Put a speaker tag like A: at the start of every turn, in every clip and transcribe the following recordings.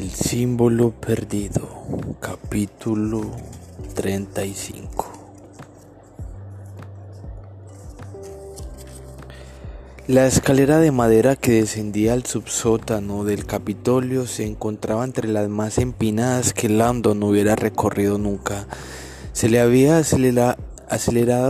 A: El símbolo perdido, capítulo 35. La escalera de madera que descendía al subsótano del Capitolio se encontraba entre las más empinadas que Landon hubiera recorrido nunca. Se le había acelerado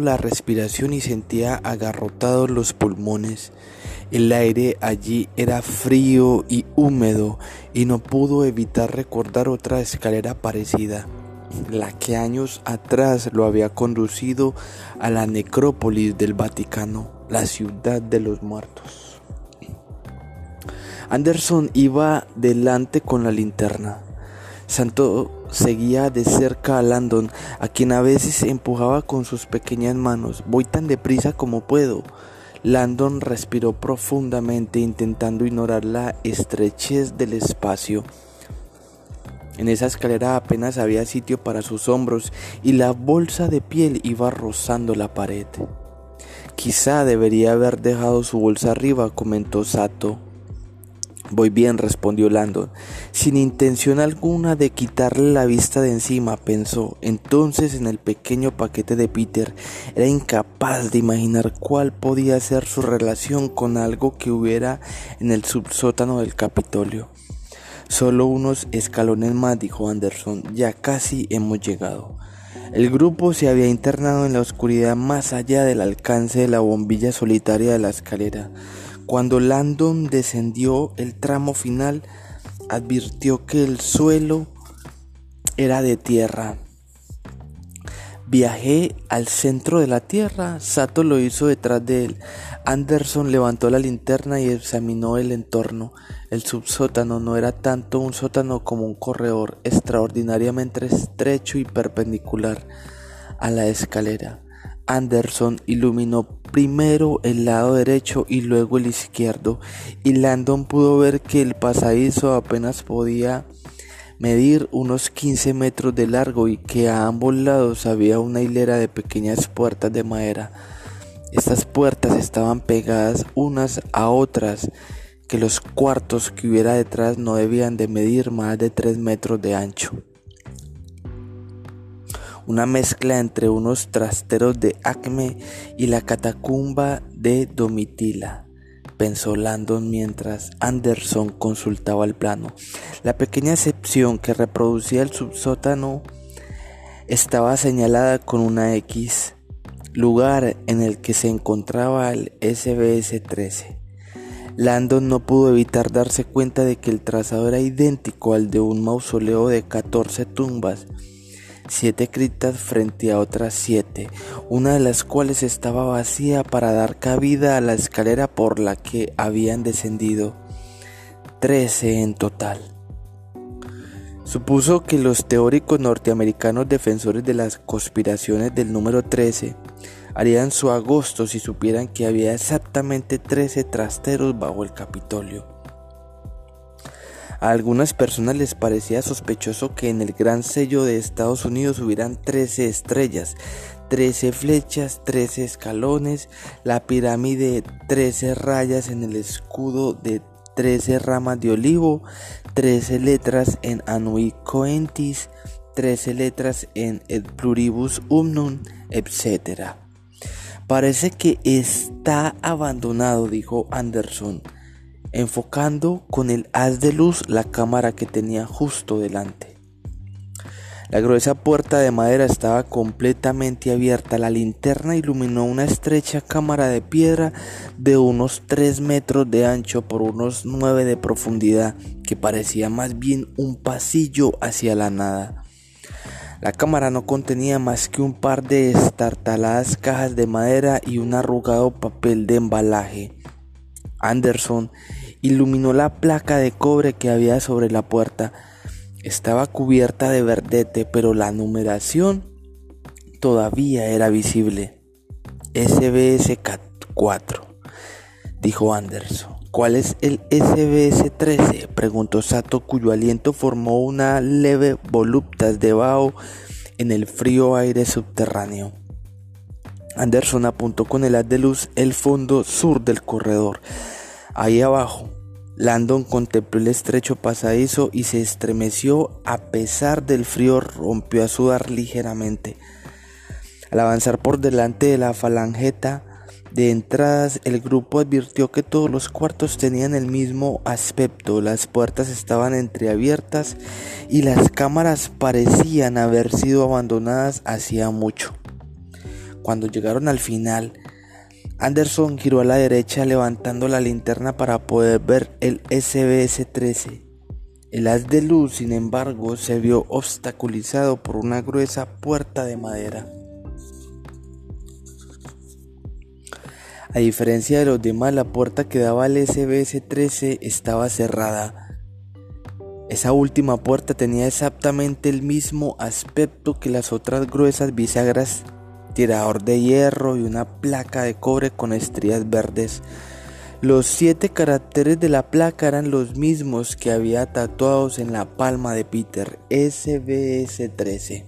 A: la respiración y sentía agarrotados los pulmones. El aire allí era frío y húmedo y no pudo evitar recordar otra escalera parecida, la que años atrás lo había conducido a la necrópolis del Vaticano, la ciudad de los muertos. Anderson iba delante con la linterna. Santo seguía de cerca a Landon, a quien a veces empujaba con sus pequeñas manos. Voy tan deprisa como puedo. Landon respiró profundamente intentando ignorar la estrechez del espacio. En esa escalera apenas había sitio para sus hombros y la bolsa de piel iba rozando la pared. Quizá debería haber dejado su bolsa arriba, comentó Sato. Voy bien, respondió Landon, sin intención alguna de quitarle la vista de encima, pensó. Entonces en el pequeño paquete de Peter era incapaz de imaginar cuál podía ser su relación con algo que hubiera en el subsótano del Capitolio. Solo unos escalones más, dijo Anderson, ya casi hemos llegado. El grupo se había internado en la oscuridad más allá del alcance de la bombilla solitaria de la escalera. Cuando Landon descendió el tramo final, advirtió que el suelo era de tierra. Viajé al centro de la tierra. Sato lo hizo detrás de él. Anderson levantó la linterna y examinó el entorno. El subsótano no era tanto un sótano como un corredor extraordinariamente estrecho y perpendicular a la escalera. Anderson iluminó primero el lado derecho y luego el izquierdo, y Landon pudo ver que el pasadizo apenas podía medir unos 15 metros de largo y que a ambos lados había una hilera de pequeñas puertas de madera. Estas puertas estaban pegadas unas a otras, que los cuartos que hubiera detrás no debían de medir más de 3 metros de ancho una mezcla entre unos trasteros de Acme y la catacumba de Domitila, pensó Landon mientras Anderson consultaba el plano. La pequeña sección que reproducía el subsótano estaba señalada con una X, lugar en el que se encontraba el SBS-13. Landon no pudo evitar darse cuenta de que el trazado era idéntico al de un mausoleo de 14 tumbas siete criptas frente a otras siete, una de las cuales estaba vacía para dar cabida a la escalera por la que habían descendido. Trece en total. Supuso que los teóricos norteamericanos defensores de las conspiraciones del número 13 harían su agosto si supieran que había exactamente 13 trasteros bajo el Capitolio. A algunas personas les parecía sospechoso que en el gran sello de Estados Unidos hubieran 13 estrellas, 13 flechas, 13 escalones, la pirámide 13 rayas en el escudo de 13 ramas de olivo, 13 letras en Anui Coentis, 13 letras en El Pluribus Umnum, etc. Parece que está abandonado, dijo Anderson enfocando con el haz de luz la cámara que tenía justo delante. La gruesa puerta de madera estaba completamente abierta. La linterna iluminó una estrecha cámara de piedra de unos 3 metros de ancho por unos 9 de profundidad, que parecía más bien un pasillo hacia la nada. La cámara no contenía más que un par de estartaladas cajas de madera y un arrugado papel de embalaje. Anderson iluminó la placa de cobre que había sobre la puerta. Estaba cubierta de verdete, pero la numeración todavía era visible. SBS 4, dijo Anderson. ¿Cuál es el SBS 13? preguntó Sato, cuyo aliento formó una leve voluptas de vaho en el frío aire subterráneo. Anderson apuntó con el haz de luz el fondo sur del corredor. Ahí abajo, Landon contempló el estrecho pasadizo y se estremeció a pesar del frío rompió a sudar ligeramente. Al avanzar por delante de la falangeta de entradas, el grupo advirtió que todos los cuartos tenían el mismo aspecto, las puertas estaban entreabiertas y las cámaras parecían haber sido abandonadas hacía mucho. Cuando llegaron al final, Anderson giró a la derecha levantando la linterna para poder ver el SBS-13. El haz de luz, sin embargo, se vio obstaculizado por una gruesa puerta de madera. A diferencia de los demás, la puerta que daba al SBS-13 estaba cerrada. Esa última puerta tenía exactamente el mismo aspecto que las otras gruesas bisagras tirador de hierro y una placa de cobre con estrías verdes. Los siete caracteres de la placa eran los mismos que había tatuados en la palma de Peter, SBS-13.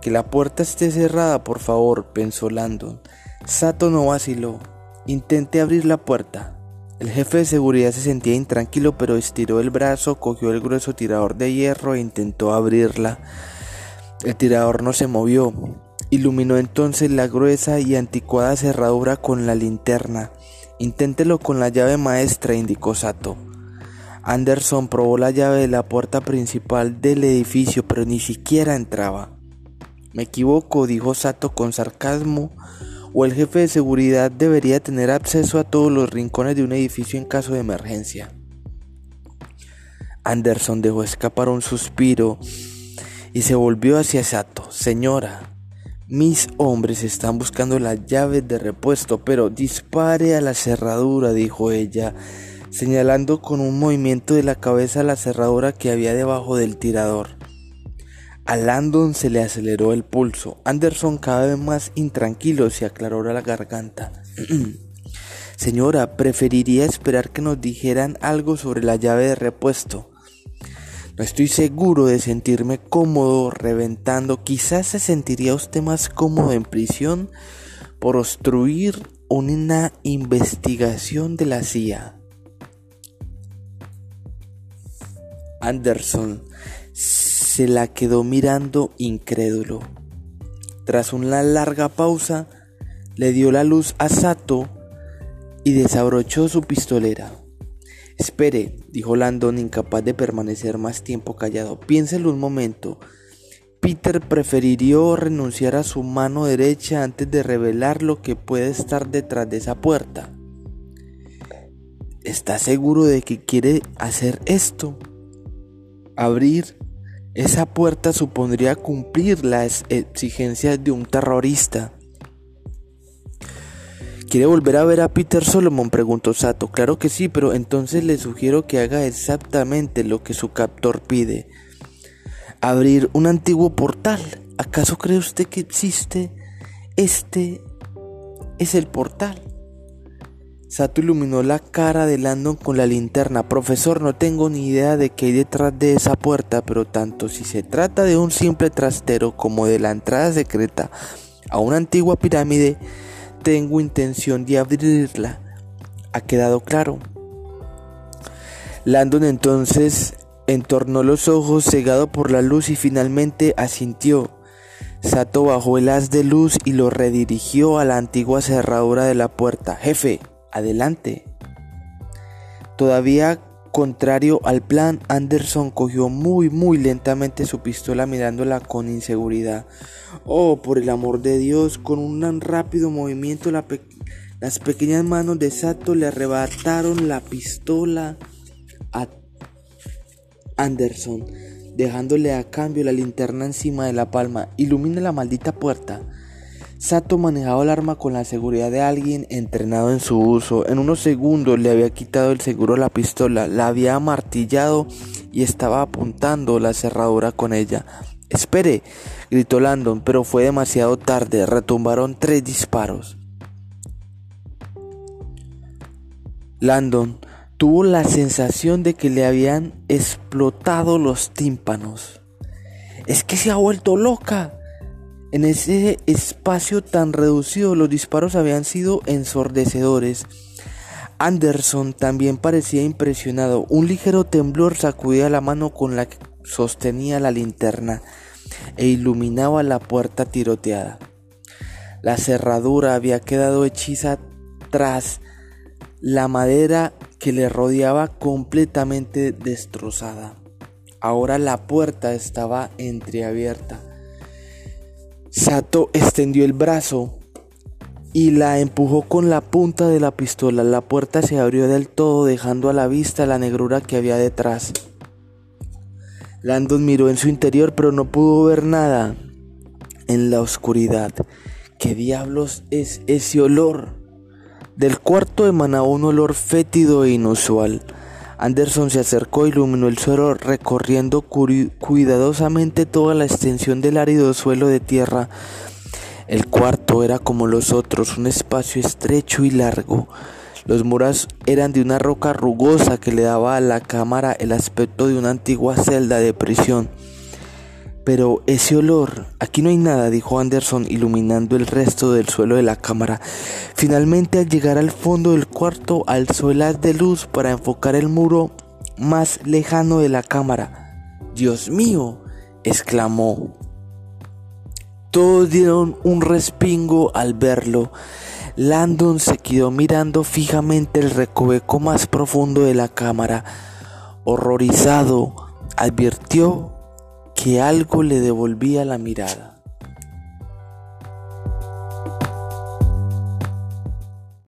A: Que la puerta esté cerrada, por favor, pensó Landon. Sato no vaciló. Intenté abrir la puerta. El jefe de seguridad se sentía intranquilo, pero estiró el brazo, cogió el grueso tirador de hierro e intentó abrirla. El tirador no se movió. Iluminó entonces la gruesa y anticuada cerradura con la linterna. Inténtelo con la llave maestra, indicó Sato. Anderson probó la llave de la puerta principal del edificio, pero ni siquiera entraba. Me equivoco, dijo Sato con sarcasmo, o el jefe de seguridad debería tener acceso a todos los rincones de un edificio en caso de emergencia. Anderson dejó escapar un suspiro y se volvió hacia Sato. Señora, mis hombres están buscando la llave de repuesto, pero dispare a la cerradura, dijo ella, señalando con un movimiento de la cabeza la cerradura que había debajo del tirador. A Landon se le aceleró el pulso. Anderson cada vez más intranquilo se aclaró la garganta. Señora, preferiría esperar que nos dijeran algo sobre la llave de repuesto. No estoy seguro de sentirme cómodo reventando. Quizás se sentiría usted más cómodo en prisión por obstruir una investigación de la CIA. Anderson se la quedó mirando incrédulo. Tras una larga pausa, le dio la luz a Sato y desabrochó su pistolera. Espere, dijo Landon, incapaz de permanecer más tiempo callado. Piénselo un momento. Peter preferiría renunciar a su mano derecha antes de revelar lo que puede estar detrás de esa puerta. ¿Está seguro de que quiere hacer esto? Abrir esa puerta supondría cumplir las exigencias de un terrorista. ¿Quiere volver a ver a Peter Solomon? preguntó Sato. Claro que sí, pero entonces le sugiero que haga exactamente lo que su captor pide. Abrir un antiguo portal. ¿Acaso cree usted que existe? Este es el portal. Sato iluminó la cara de Landon con la linterna. Profesor, no tengo ni idea de qué hay detrás de esa puerta, pero tanto si se trata de un simple trastero como de la entrada secreta a una antigua pirámide, tengo intención de abrirla. ¿Ha quedado claro? Landon entonces entornó los ojos cegado por la luz y finalmente asintió. Sato bajó el haz de luz y lo redirigió a la antigua cerradura de la puerta. Jefe, adelante. Todavía contrario al plan, Anderson cogió muy muy lentamente su pistola mirándola con inseguridad. Oh, por el amor de Dios, con un rápido movimiento las pequeñas manos de Sato le arrebataron la pistola a Anderson, dejándole a cambio la linterna encima de la palma. Ilumina la maldita puerta. Sato manejaba el arma con la seguridad de alguien entrenado en su uso. En unos segundos le había quitado el seguro a la pistola, la había amartillado y estaba apuntando la cerradura con ella. Espere, gritó Landon, pero fue demasiado tarde. Retumbaron tres disparos. Landon tuvo la sensación de que le habían explotado los tímpanos. Es que se ha vuelto loca, en ese espacio tan reducido los disparos habían sido ensordecedores. Anderson también parecía impresionado. Un ligero temblor sacudía la mano con la que sostenía la linterna e iluminaba la puerta tiroteada. La cerradura había quedado hechiza tras la madera que le rodeaba completamente destrozada. Ahora la puerta estaba entreabierta. Sato extendió el brazo y la empujó con la punta de la pistola. La puerta se abrió del todo dejando a la vista la negrura que había detrás. Landon miró en su interior pero no pudo ver nada en la oscuridad. ¿Qué diablos es ese olor? Del cuarto emanaba un olor fétido e inusual. Anderson se acercó e iluminó el suelo recorriendo cuidadosamente toda la extensión del árido suelo de tierra. El cuarto era como los otros, un espacio estrecho y largo. Los muros eran de una roca rugosa que le daba a la cámara el aspecto de una antigua celda de prisión. Pero ese olor, aquí no hay nada, dijo Anderson, iluminando el resto del suelo de la cámara. Finalmente, al llegar al fondo del cuarto, alzó el haz de luz para enfocar el muro más lejano de la cámara. Dios mío, exclamó. Todos dieron un respingo al verlo. Landon se quedó mirando fijamente el recoveco más profundo de la cámara. Horrorizado, advirtió que algo le devolvía la mirada.